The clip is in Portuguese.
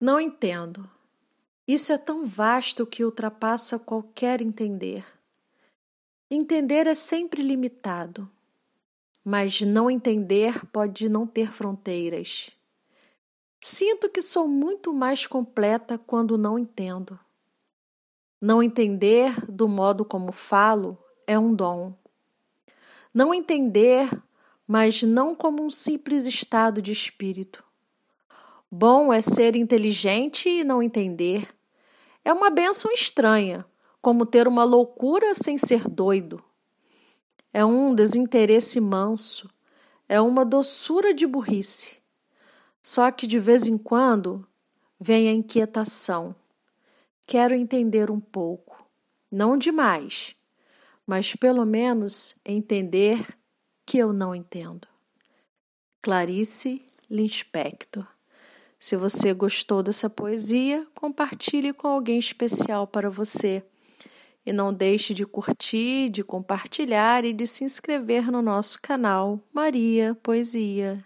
Não entendo. Isso é tão vasto que ultrapassa qualquer entender. Entender é sempre limitado, mas não entender pode não ter fronteiras. Sinto que sou muito mais completa quando não entendo. Não entender do modo como falo é um dom. Não entender, mas não como um simples estado de espírito. Bom é ser inteligente e não entender. É uma benção estranha, como ter uma loucura sem ser doido. É um desinteresse manso, é uma doçura de burrice. Só que de vez em quando vem a inquietação. Quero entender um pouco, não demais, mas pelo menos entender que eu não entendo. Clarice Linspector se você gostou dessa poesia, compartilhe com alguém especial para você. E não deixe de curtir, de compartilhar e de se inscrever no nosso canal Maria Poesia.